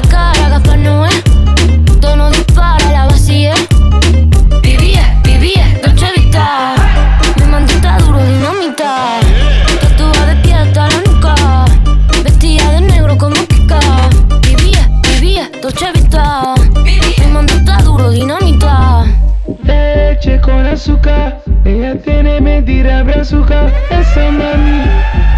La cara, gafas no es. Tono dispara, la vacía. Vivía, vivía, Dolce Vita. Mi mantita duro, dinamita. Tatuada de pie hasta la nuca. Vestida de negro como Kika. Vivía, vivía, Dolce Vita. Mi mantita duro, dinamita. Leche con azúcar, ella tiene mentira brazuca. Esa mami.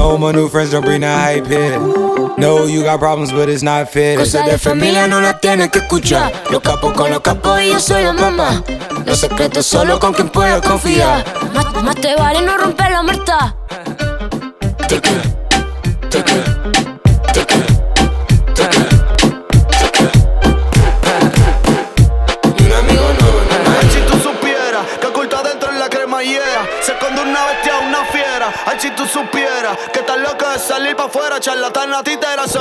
No, my new friends don't bring the hype here. No, you got problems, but it's not fair. Cosa de familia no la tienes que escuchar. Los capos con los capos y yo soy la mamá. Los secretos solo con quien puedas confiar. Más, más te vale no romper la muerta. Charlatana, titera, se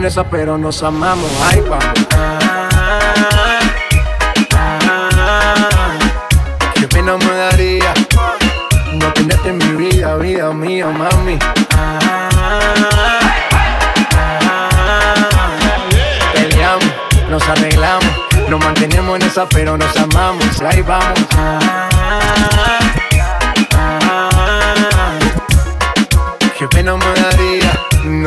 Nos mantenemos en esa, pero nos amamos. Ay, vamos. Ah, ah, pena me daría no tenerte en mi vida, vida mía, mami. Ah, nos arreglamos. Nos mantenemos en esa, pero nos amamos. Ahí vamos.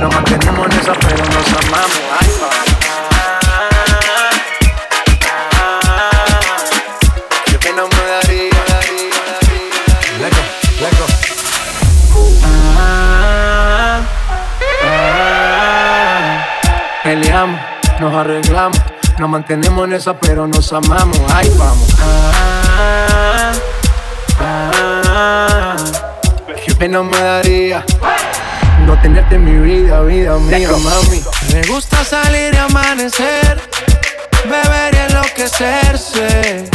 nos mantenemos en esa, pero nos amamos. Ay, Qué pena me daría. Leco, leco. Ah, ah, peleamos, nos arreglamos, nos mantenemos en esa, pero nos amamos. Ay, vamos. Ah, ah, qué pena me daría no tenerte en mi vida, vida mía, mami. Me gusta salir y amanecer, beber y enloquecerse.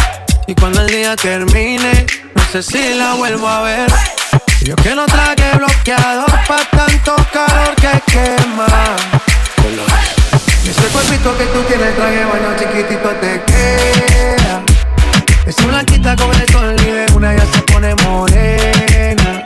Y cuando el día termine, no sé si la vuelvo a ver. Yo que no traje bloqueador pa' tanto calor que quema. Ese cuerpito que tú tienes, traje baño chiquitito te queda. Es una quita con el sol y de una ya se pone morena.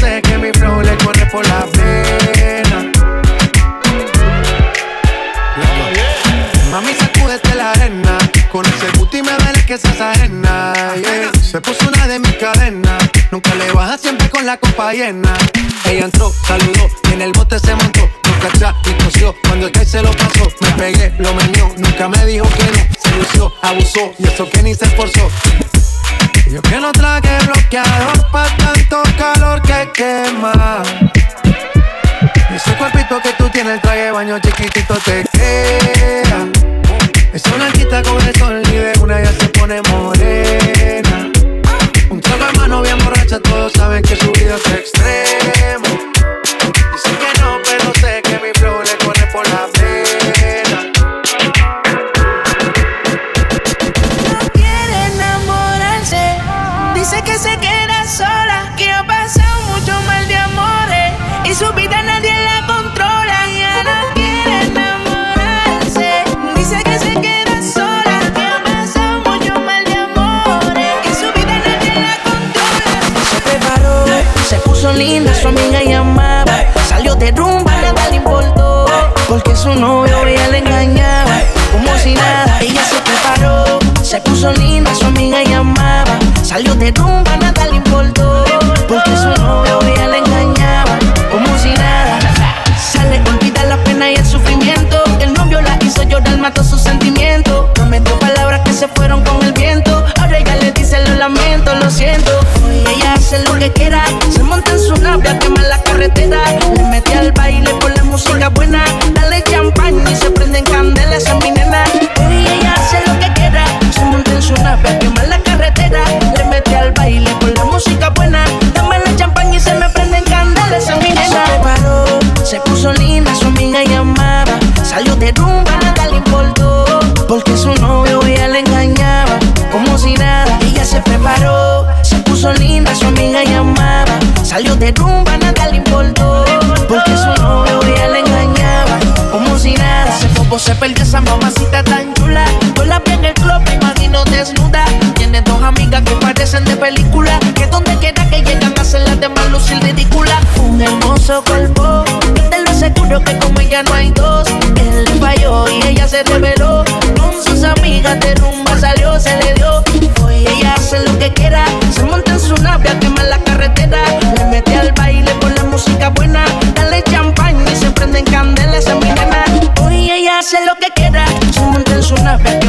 que seas ajena. Se puso una de mis cadenas. Nunca le baja siempre con la copa llena. Ella entró, saludó y en el bote se montó. Nunca atrás y cosió. Cuando el que se lo pasó, me pegué, lo menió. Nunca me dijo que no. Se lució, abusó y eso que ni se esforzó. Yo que no traje bloqueador pa' tanto calor que quema. Ese cuerpito que tú tienes, el traje baño chiquitito te queda. Hermoso cuerpo, te lo aseguro que como ella no hay dos. Él falló y ella se reveló. Con sus amigas de rumba salió, se le dio. Hoy ella hace lo que quiera. Se monta en su nave a quemar la carretera. Le mete al baile por la música buena. Dale champán y se prenden candelas a mi nena. Hoy ella hace lo que quiera. Se monta en su nave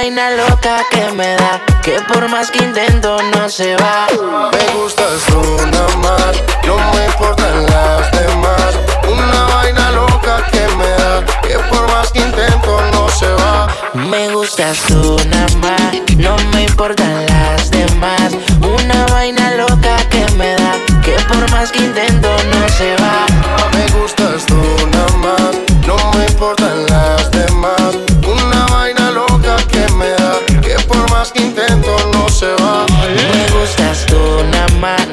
vaina loca que me da, que por más que intento no se va. Me gustas tú nada más, no me importan las demás. Una vaina loca que me da, que por más que intento no se va. Me gustas tú nada más, no me importan las demás. Una vaina loca que me da, que por más que intento no se va. Me gustas tú nada más, no me importan las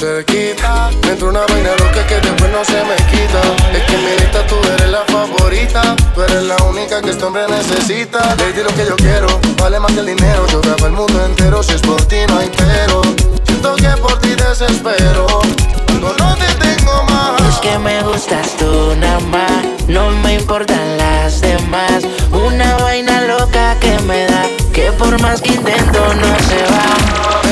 Tengo cerquita, me entra una vaina loca que después no se me quita. Es que en mi lista tú eres la favorita, tú eres la única que este hombre necesita. Lady lo que yo quiero, vale más que el dinero. Yo grabo el mundo entero, si es por ti no hay pero. Siento que por ti desespero, cuando no te tengo más. Es que me gustas tú nada más, no me importan las demás. Una vaina loca que me da, que por más que intento no se va.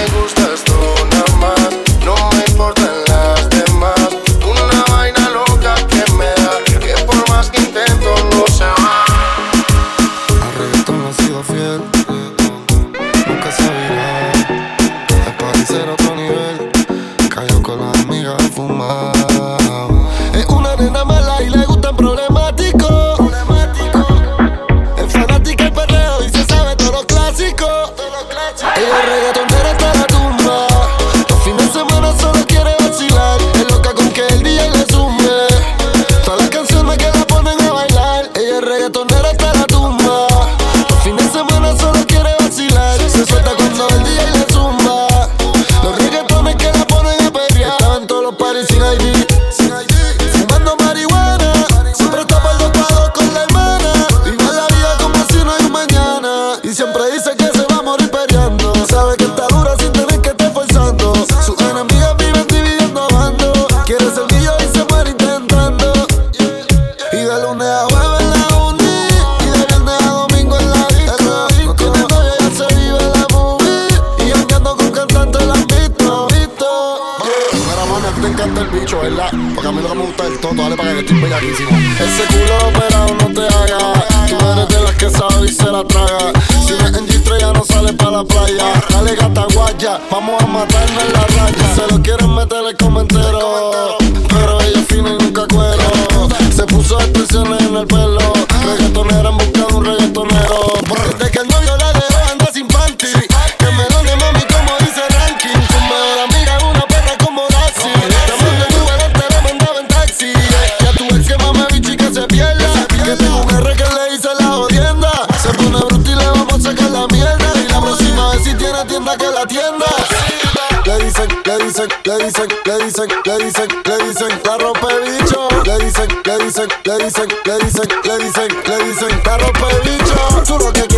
¿Verdad? Porque a mí lo me gusta es el toto, dale para que estoy bellaquísimo. Ese culo operado no te haga. Tú eres de las que sabe y se la traga. Si ves en G3 ya no sale para la playa. Dale gata guaya, vamos a matarnos en la raya. Se lo quieren meter el comentero. Pero ella es fina y nunca cuero. Se puso expresiones en el pelo. Reggaetonera en busca de un reggaetonero. Desde que dicen, le dicen, le dicen, le dicen, le dicen, le dicen, la rompe bicho. Le dicen, le dicen, le dicen, le dicen, le dicen, le dicen, la rompe bicho.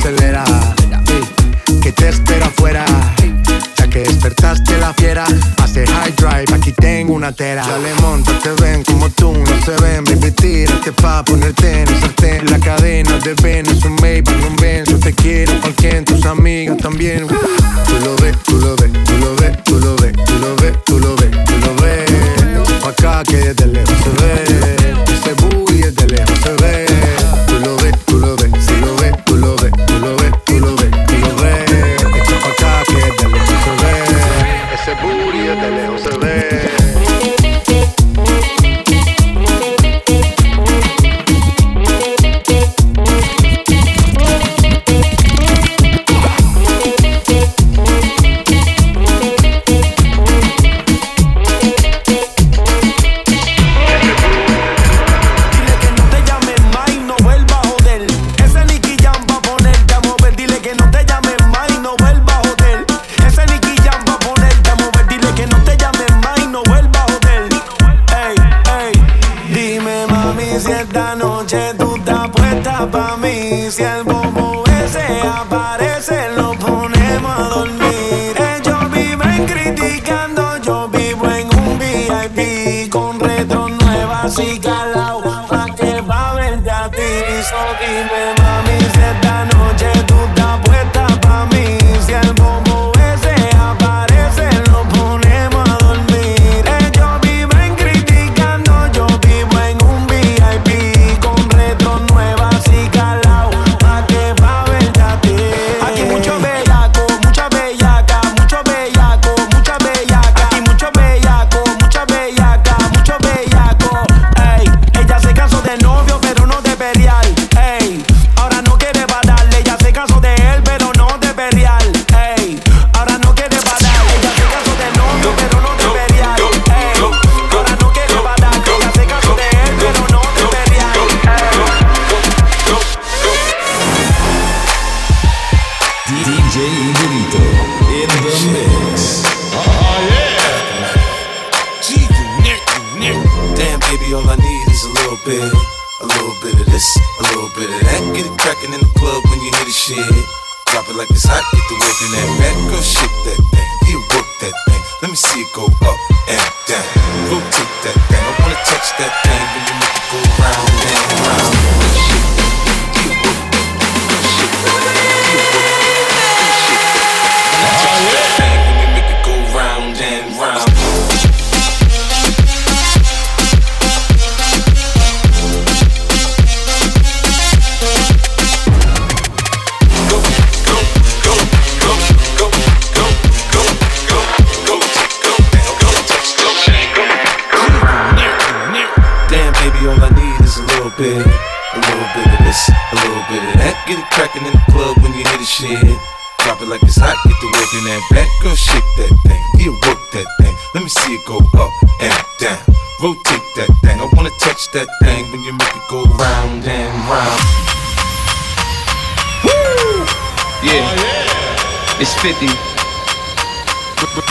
acelera. Que te espero afuera. Ya que despertaste la fiera, hace high drive, aquí tengo una tela. Dale monta, te ven como tú, no se ven. Baby, tírate pa' ponerte en el sartén. La cadena de Ben es un Maybach, un ven. Yo te quiero, cualquier tus amigas también. Tú lo ves, tú lo ves, tú lo ves, tú lo ves, tú lo ves, tú lo ves, tú lo ves. Acá que desde lejos se ve.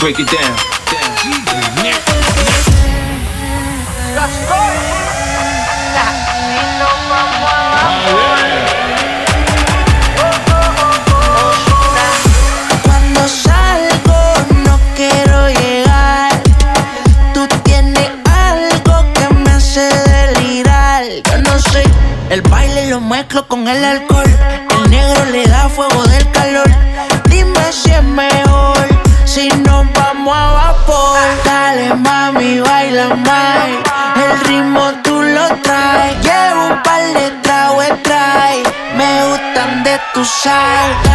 Break it down. Cuando salgo no quiero llegar. Tú tienes algo que me hace delirar. Yo no sé, el baile lo mezclo con el alcohol. El ritmo tú lo traes. Llevo un par de tragos trae. Me gustan de tu sal.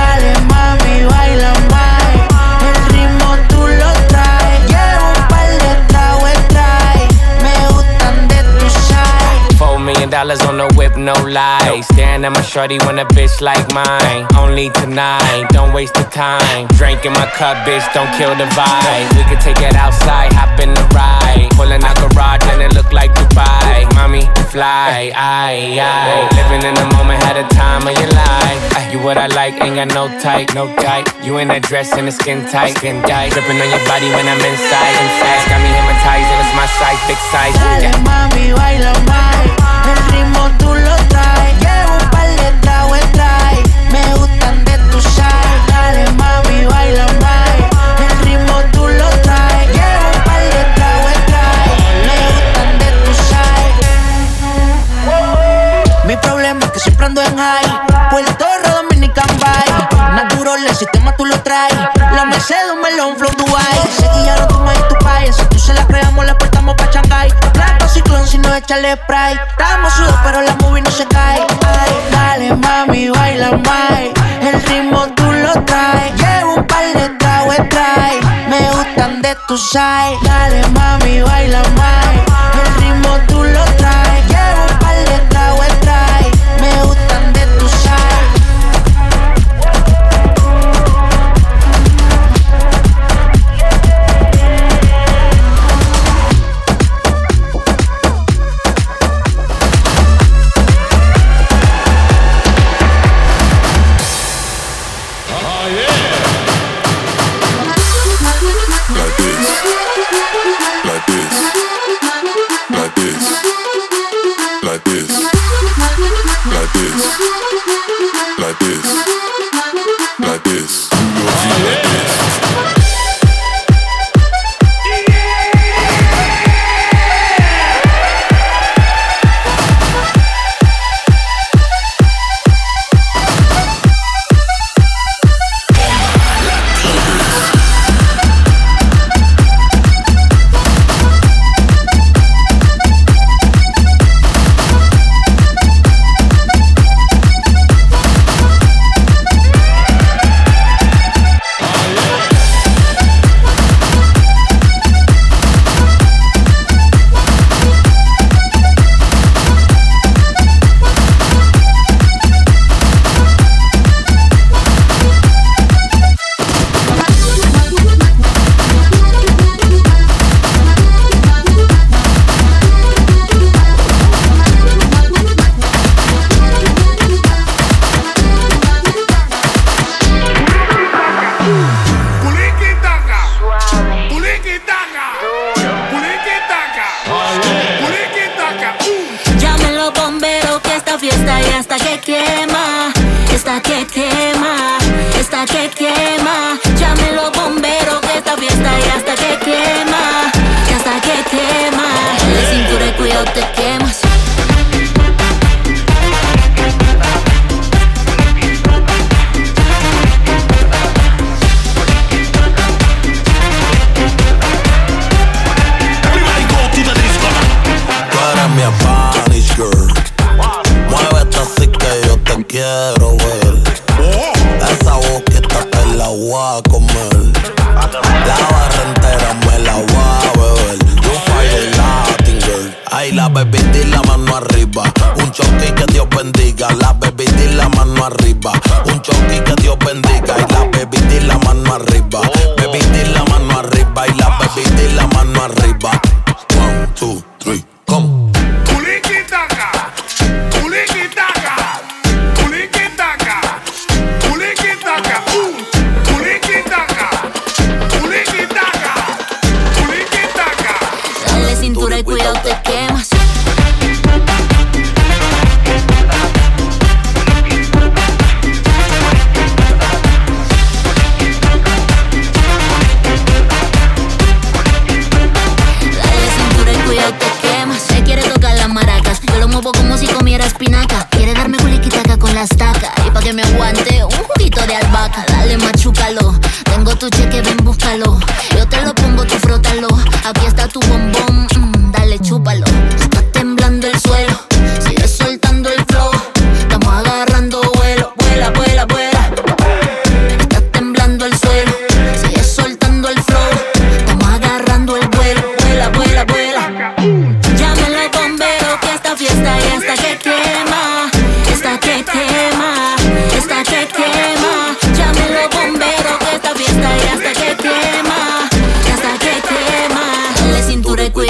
Dollars on the whip, no lies. Staring at my shorty when a bitch like mine. Only tonight, don't waste the time. Drink in my cup, bitch, don't kill the vibe. We could take it outside, hop in the ride. Pulling out garage and it look like Dubai. Mommy, fly, aye, aye. Living in the moment, had a time of your life. Ay, You what I like, ain't got no type, no type. You in that dress and the skin tight, skin tight. Dripping on your body when I'm inside, inside. Got me hypnotized and it's my size, big size. Yeah. Dale mami, baila más. El ritmo tú lo traes. Llevo un par de tragos trae. Me gustan de tu sal. Dale mami, baila más. El ritmo tú lo traes. Llevo un par de tragos trae. Me gustan de tu sal. Mi problema es que siempre ando en high. Puerto El sistema tú lo traes. La Mercedes, un melón, flow Dubai. Seguilla lo toma en tu país. Si tú se la creamos, la portamos pa' Shanghai. Plato ciclón, si no echarle spray. Estamos sudados, pero la movie no se cae. Dale mami, baila más. El ritmo tú lo traes. Llevo un par de tragos trae. Me gustan de tu side. Dale mami, baila más. El ritmo tú lo traes. Llevo un par de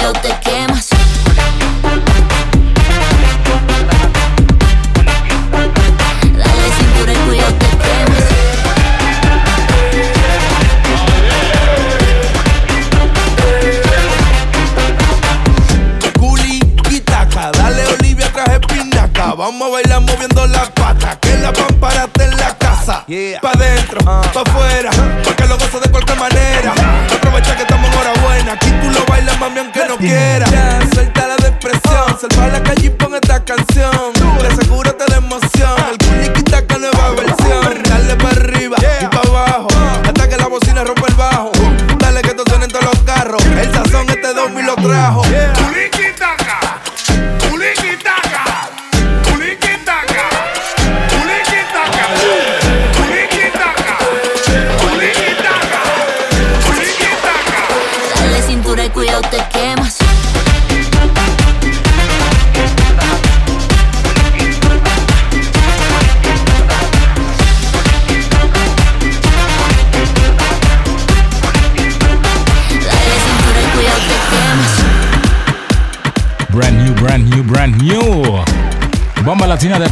out the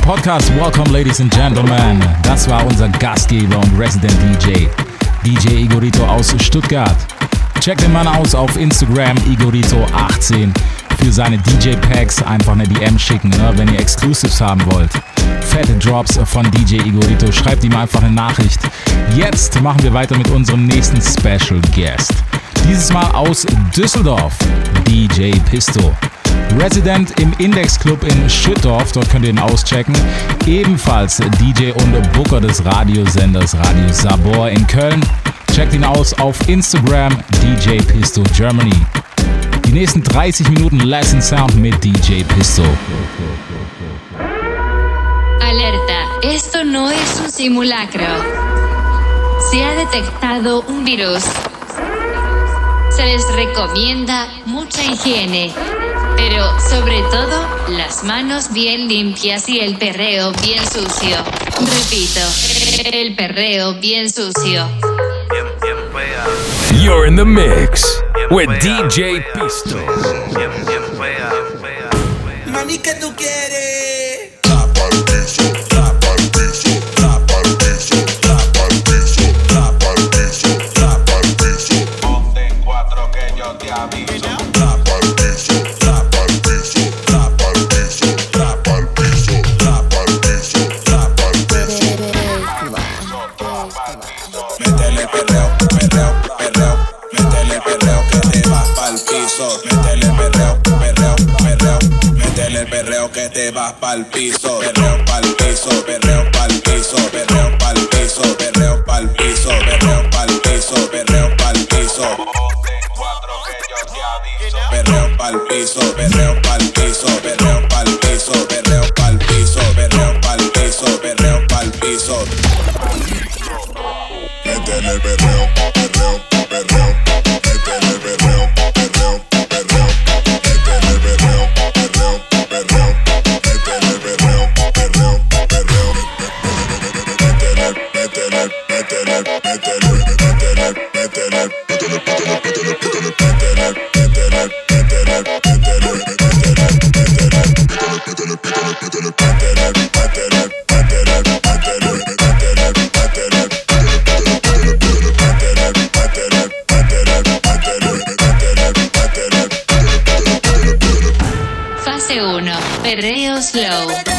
Podcast. Welcome, Ladies and Gentlemen. Das war unser Gastgeber und Resident DJ, DJ Igorito aus Stuttgart. Check den Mann aus auf Instagram, Igorito18, für seine DJ-Packs einfach eine DM schicken, ne, wenn ihr Exclusives haben wollt. Fette Drops von DJ Igorito, schreibt ihm einfach eine Nachricht. Jetzt machen wir weiter mit unserem nächsten Special Guest. Dieses Mal aus Düsseldorf, DJ Pisto. Resident im Index Club in Schüttorf, dort könnt ihr ihn auschecken. Ebenfalls DJ und Booker des Radiosenders Radio Sabor in Köln. Checkt ihn aus auf Instagram DJ Pistol Germany. Die nächsten 30 Minuten Lesson Sound mit DJ Pistol. Alerta, esto no es un simulacro. se ha detectado un virus. Se les recomienda mucha higiene. Pero, sobre todo, las manos bien limpias y el perreo bien sucio. Repito, el perreo bien sucio. You're in the mix with DJ Pisto. Mami, que tú quieres? al piso. Show.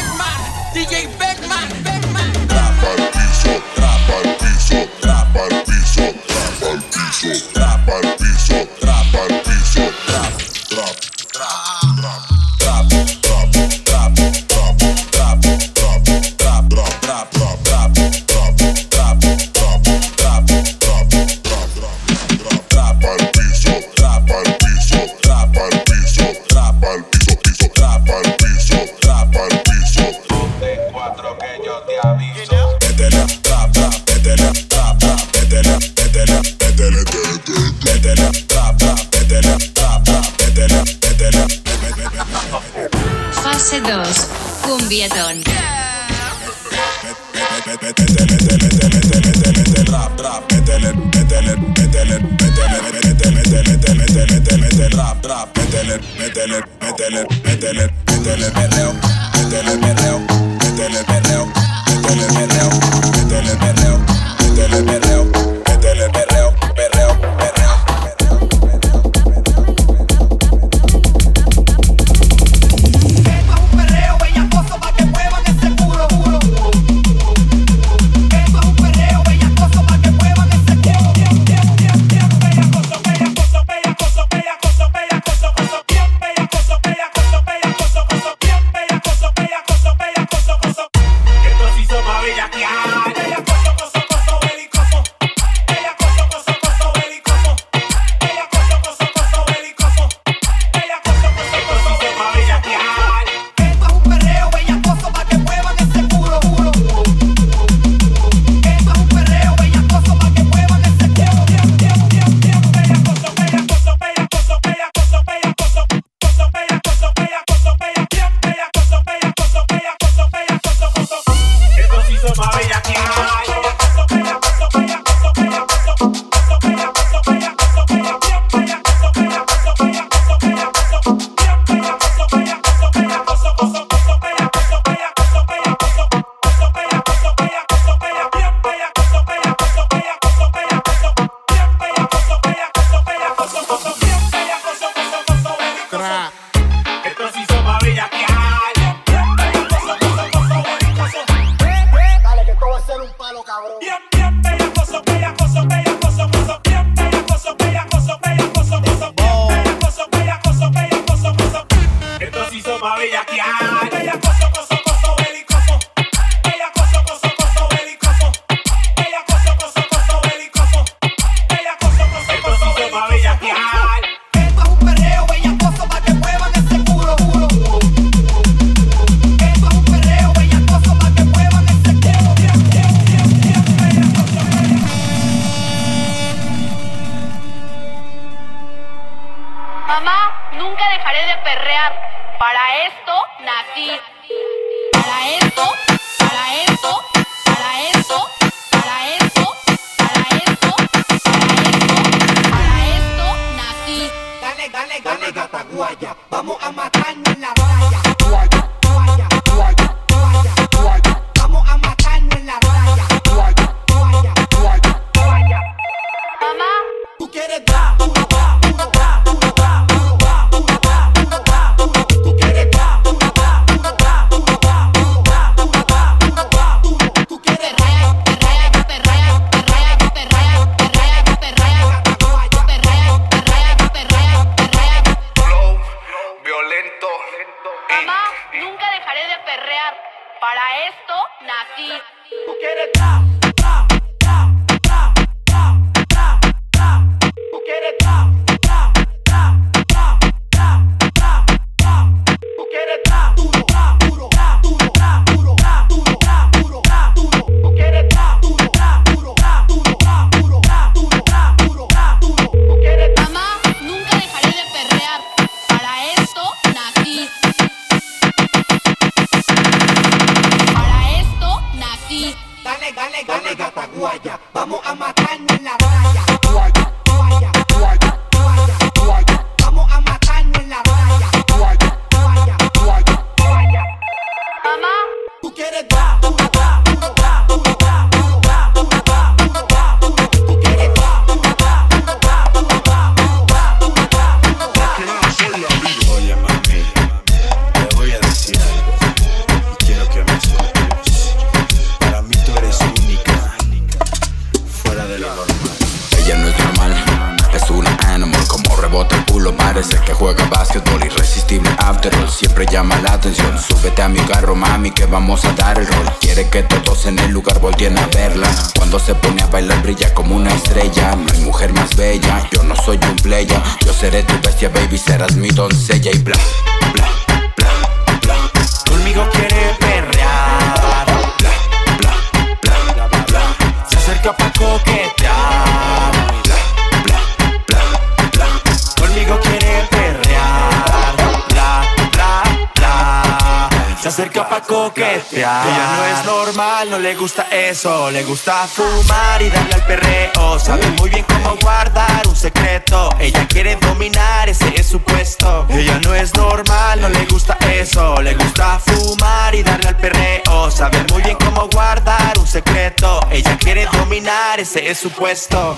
Ella no es normal, no le gusta eso. Le gusta fumar y darle al perreo. Sabe muy bien cómo guardar un secreto. Ella quiere dominar, ese es su puesto. Ella no es normal, no le gusta eso. Le gusta fumar y darle al perreo. Sabe muy bien cómo guardar un secreto. Ella quiere dominar, ese es su puesto.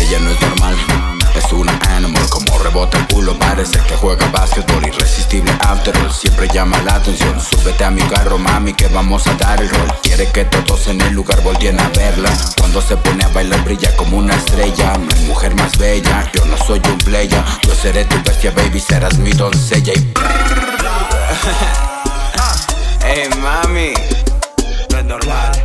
Ella no es normal, es una animal Como rebota el culo, parece que juega básquetbol Irresistible after all, siempre llama la atención. Súbete a mi carro, mami, que vamos a dar el rol. Quiere que todos en el lugar volteen a verla. Cuando se pone a bailar brilla como una estrella. No hay mujer más bella, yo no soy un playa Yo seré tu bestia, baby, serás mi doncella y Hey mami, No es normal.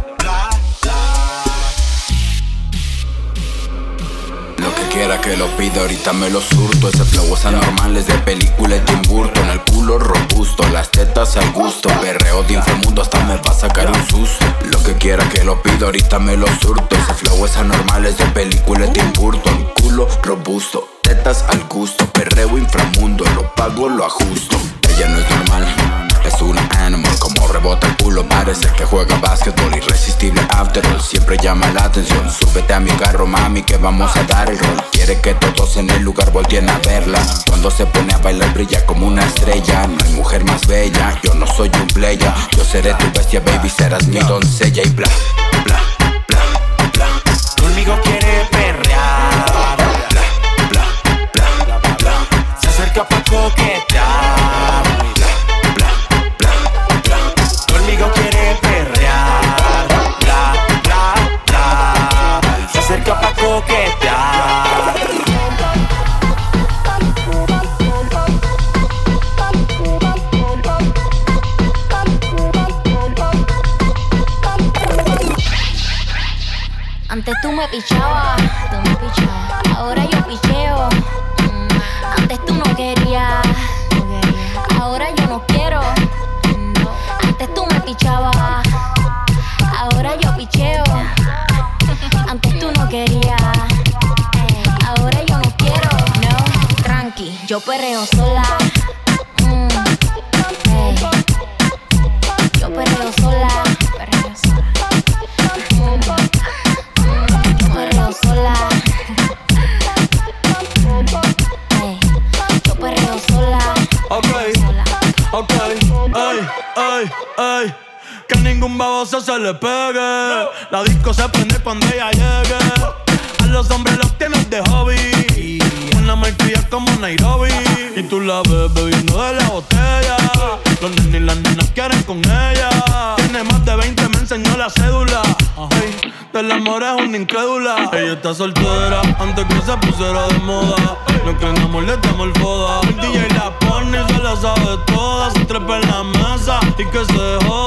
Lo que quiera que lo pida, ahorita me lo surto. Ese flow es anormal, es de película de Tim Burton. El culo robusto, las tetas al gusto. Perreo de inframundo, hasta me va a sacar un susto. Lo que quiera que lo pida, ahorita me lo surto. Ese flow es anormal, es de película de Tim Burton. Culo robusto, tetas al gusto. Perreo inframundo, lo pago, lo ajusto. Ella no es normal, es animal Como rebota el culo, parece que juega básquetbol Irresistible after all, siempre llama la atención Súbete a mi carro, mami, que vamos a dar el rol Quiere que todos en el lugar volteen a verla Cuando se pone a bailar brilla como una estrella No hay mujer más bella, yo no soy un playa Yo seré tu bestia, baby, serás mi doncella y bla, bla, bla, bla Conmigo quiere perrear. Antes tú le pegue. La disco se prende cuando ella llegue. A los hombres los tienes de hobby. Una malcria como Nairobi. Y tú la ves bebiendo de la botella. Los nenes y las nenas quieren con ella. Tiene más de 20, me enseñó la cédula. Ey, del amor es una incrédula. Ella está soltera antes que se pusiera de moda. No creen amor, le damos el foda. El DJ la pone y se la sabe toda. Se trepa en la mesa y que se joda.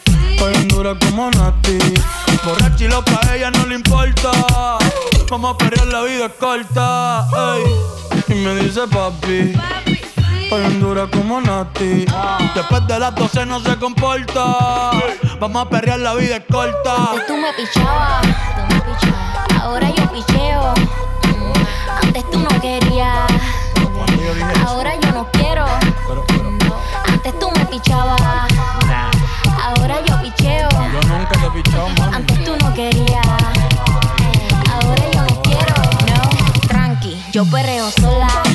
en dura como Nati. Borracha y loca, a ella no le importa. Vamos a perrear, la vida es corta. ey. Y me dice papi. Estoy en dura como Nati. Después de las 12 no se comporta. Vamos a perrear, la vida es corta. Antes tú me pichabas, tú me pichabas. Ahora yo picheo. Mm, Antes tú no querías, ahora yo no quiero. Antes tú no querías, ahora yo no quiero, no. Tranqui, yo perreo sola.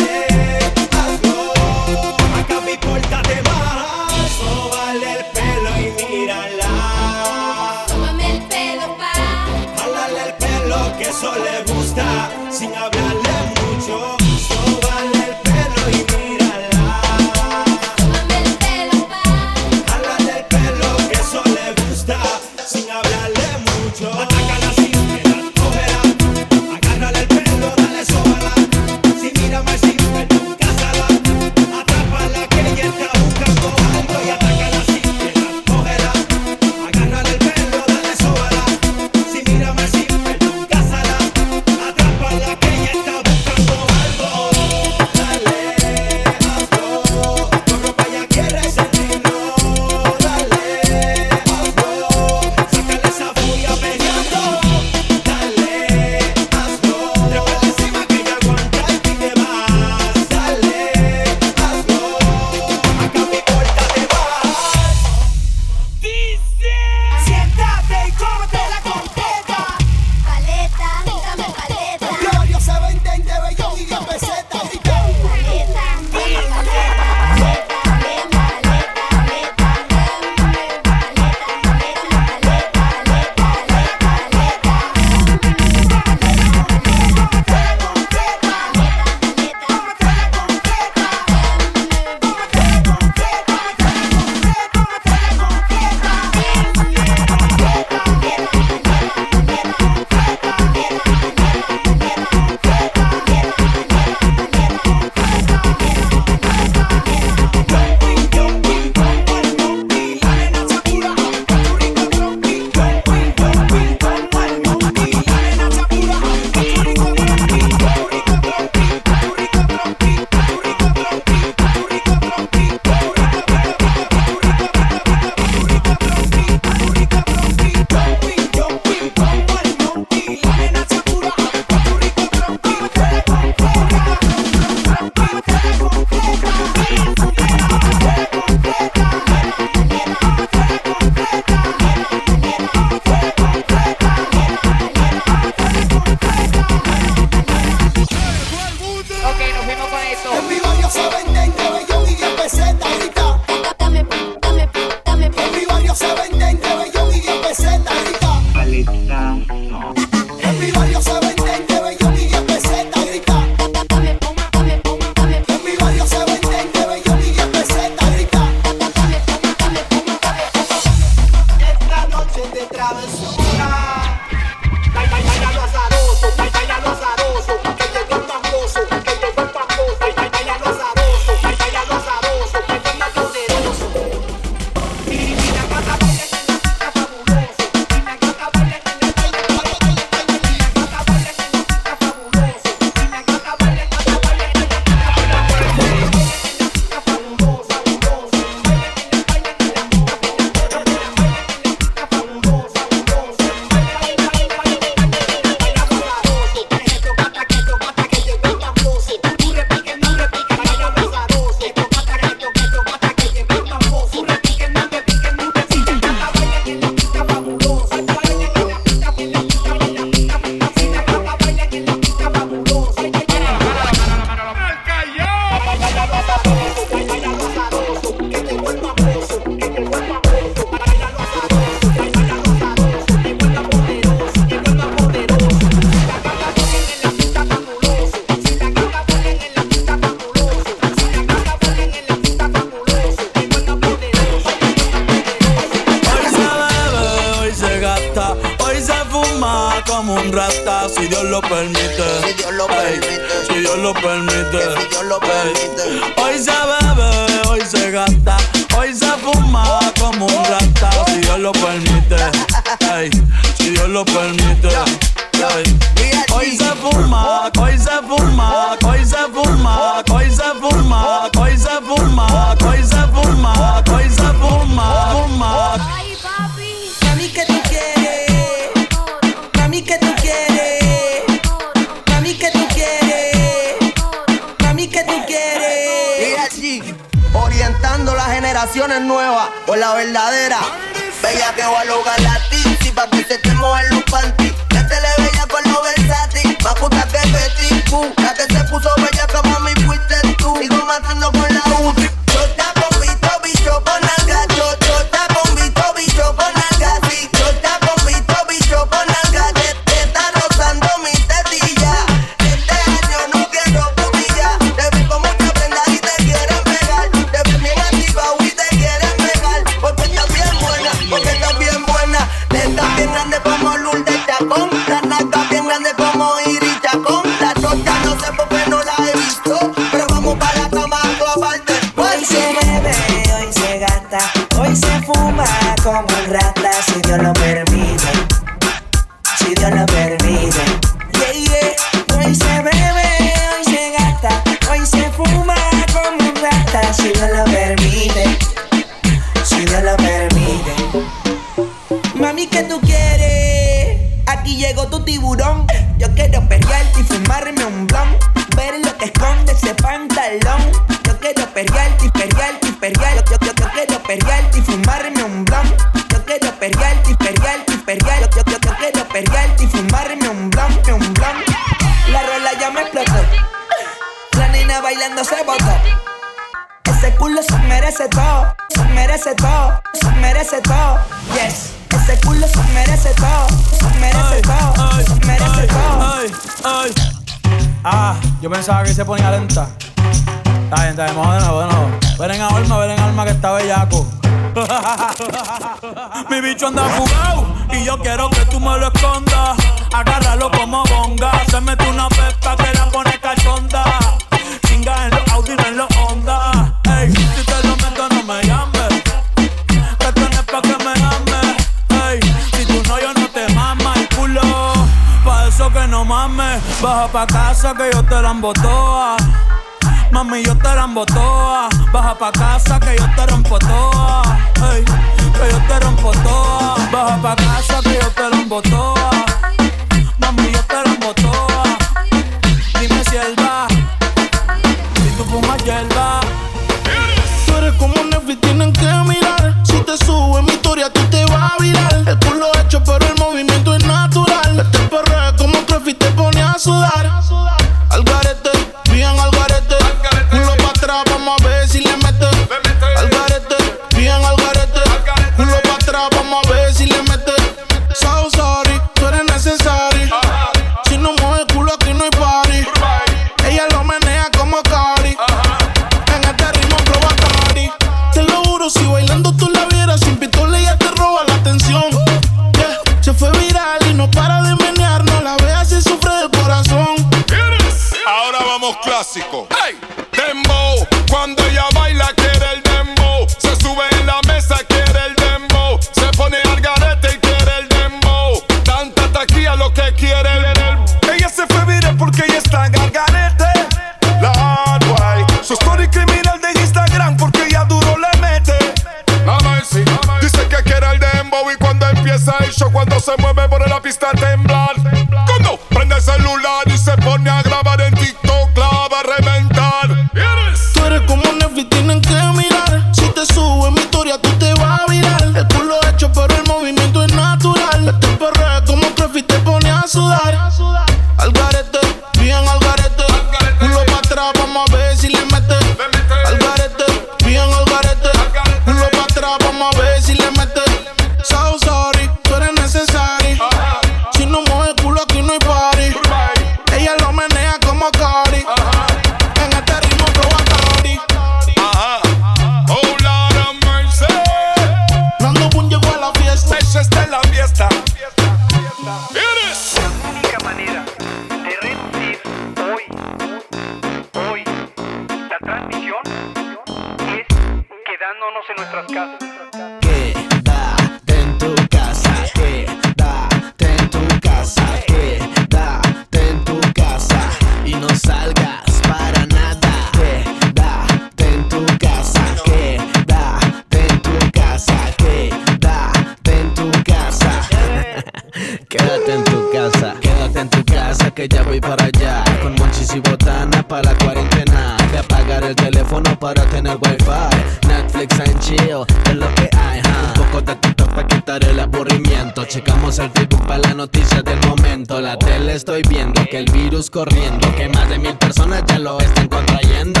Que ya voy para allá. Con monchis y botana para la cuarentena. De apagar el teléfono para tener wifi. Netflix and chill, es lo que hay. ja. Un poco de TikTok para quitar el aburrimiento. Checamos el Facebook para la noticia del momento. La tele estoy viendo que el virus corriendo. Que más de mil personas ya lo están contrayendo.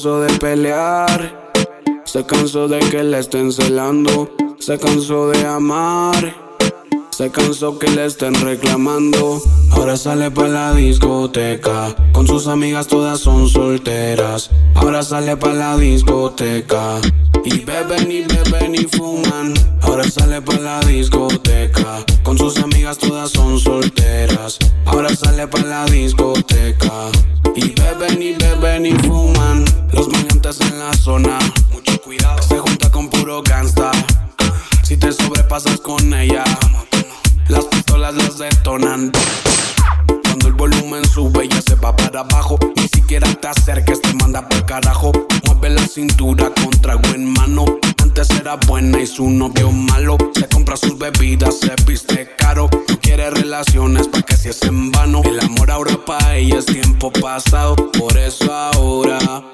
Cansó de pelear, se cansó de que le estén celando, se cansó de amar. Se cansó que le estén reclamando. Ahora sale pa' la discoteca. Con sus amigas todas son solteras. Ahora sale pa' la discoteca. Y beben y beben y fuman. Ahora sale pa' la discoteca. Con sus amigas todas son solteras. Ahora sale pa' la discoteca. Y beben y beben y fuman. Los maleantes en la zona. Mucho cuidado. Se junta con puro gangsta. Si te sobrepasas con ella, pistolas las detonan. Cuando el volumen sube, ya se va para abajo. Ni siquiera te acerques, te manda por carajo. Mueve la cintura con trago en mano. Antes era buena y su novio malo. Se compra sus bebidas, se viste caro. Quiere relaciones para que si es en vano. El amor ahora pa' ella es tiempo pasado. Por eso ahora.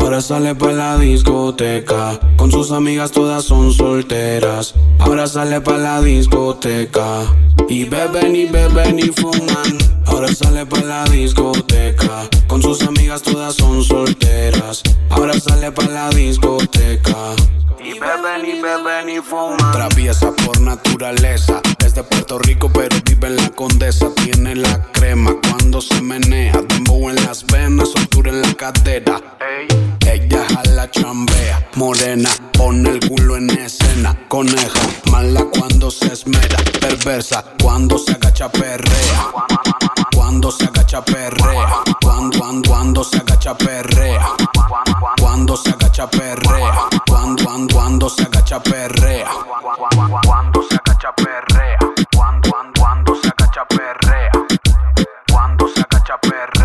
Ahora sale pa' la discoteca. Con sus amigas todas son solteras. Ahora sale pa' la discoteca. Y beben y beben y fuman. Ahora sale pa' la discoteca. Con sus amigas todas son solteras. Ahora sale pa' la discoteca. Y beben y beben y fuman. Traviesa por naturaleza. Es de Puerto Rico, pero vive en la condesa. Tiene la crema cuando se menea. Dembow en las venas, soltura en la cadera. Ella jala chambea. Morena, pone el culo en escena. Coneja, mala cuando se esmera. Perversa, cuando se agacha perrea. Cuando se agacha perrea. Cuando, cuando, cuando se agacha perrea. Cuando se agacha perrea. Cuando, cuando, se agacha perrea. Cuando se agacha perrea. Cuando, cuando, cuando se agacha perrea. Cuando se agacha perrea.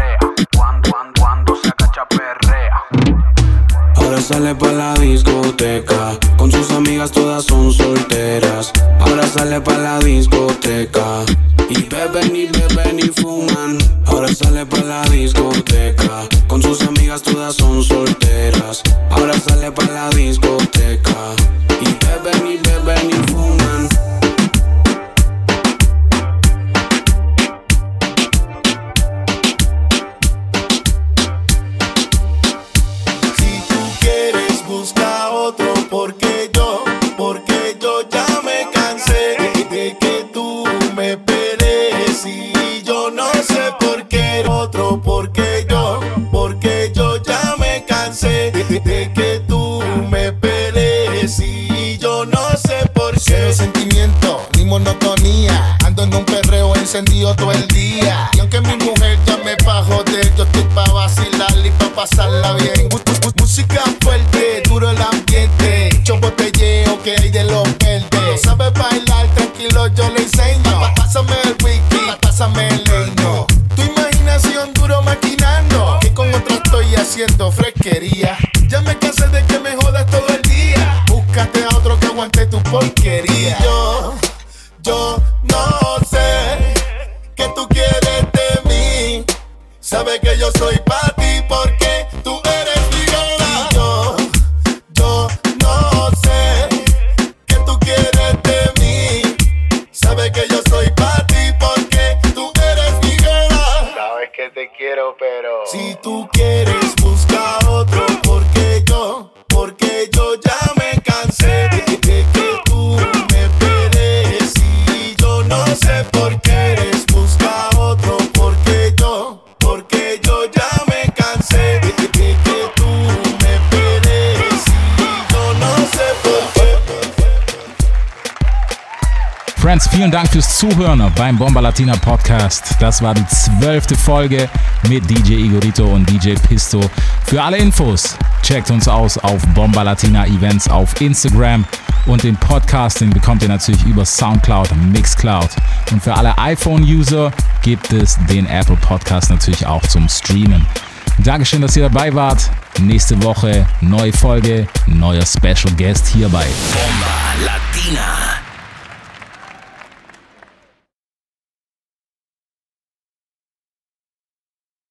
Ahora sale pa' la discoteca. Con sus amigas todas son solteras. Ahora sale pa' la discoteca. Y beben y beben y fuman. Ahora sale pa' la discoteca. Con sus amigas todas son solteras. Encendido Zuhören beim Bomba Latina Podcast. Das war die zwölfte Folge mit DJ Igorito und DJ Pisto. Für alle Infos checkt uns aus auf Bomba Latina Events auf Instagram und den Podcast, bekommt ihr natürlich über Soundcloud, Mixcloud. Und für alle iPhone-User gibt es den Apple Podcast natürlich auch zum Streamen. Dankeschön, dass ihr dabei wart. Nächste Woche neue Folge, neuer Special Guest hierbei. Bomba Latina.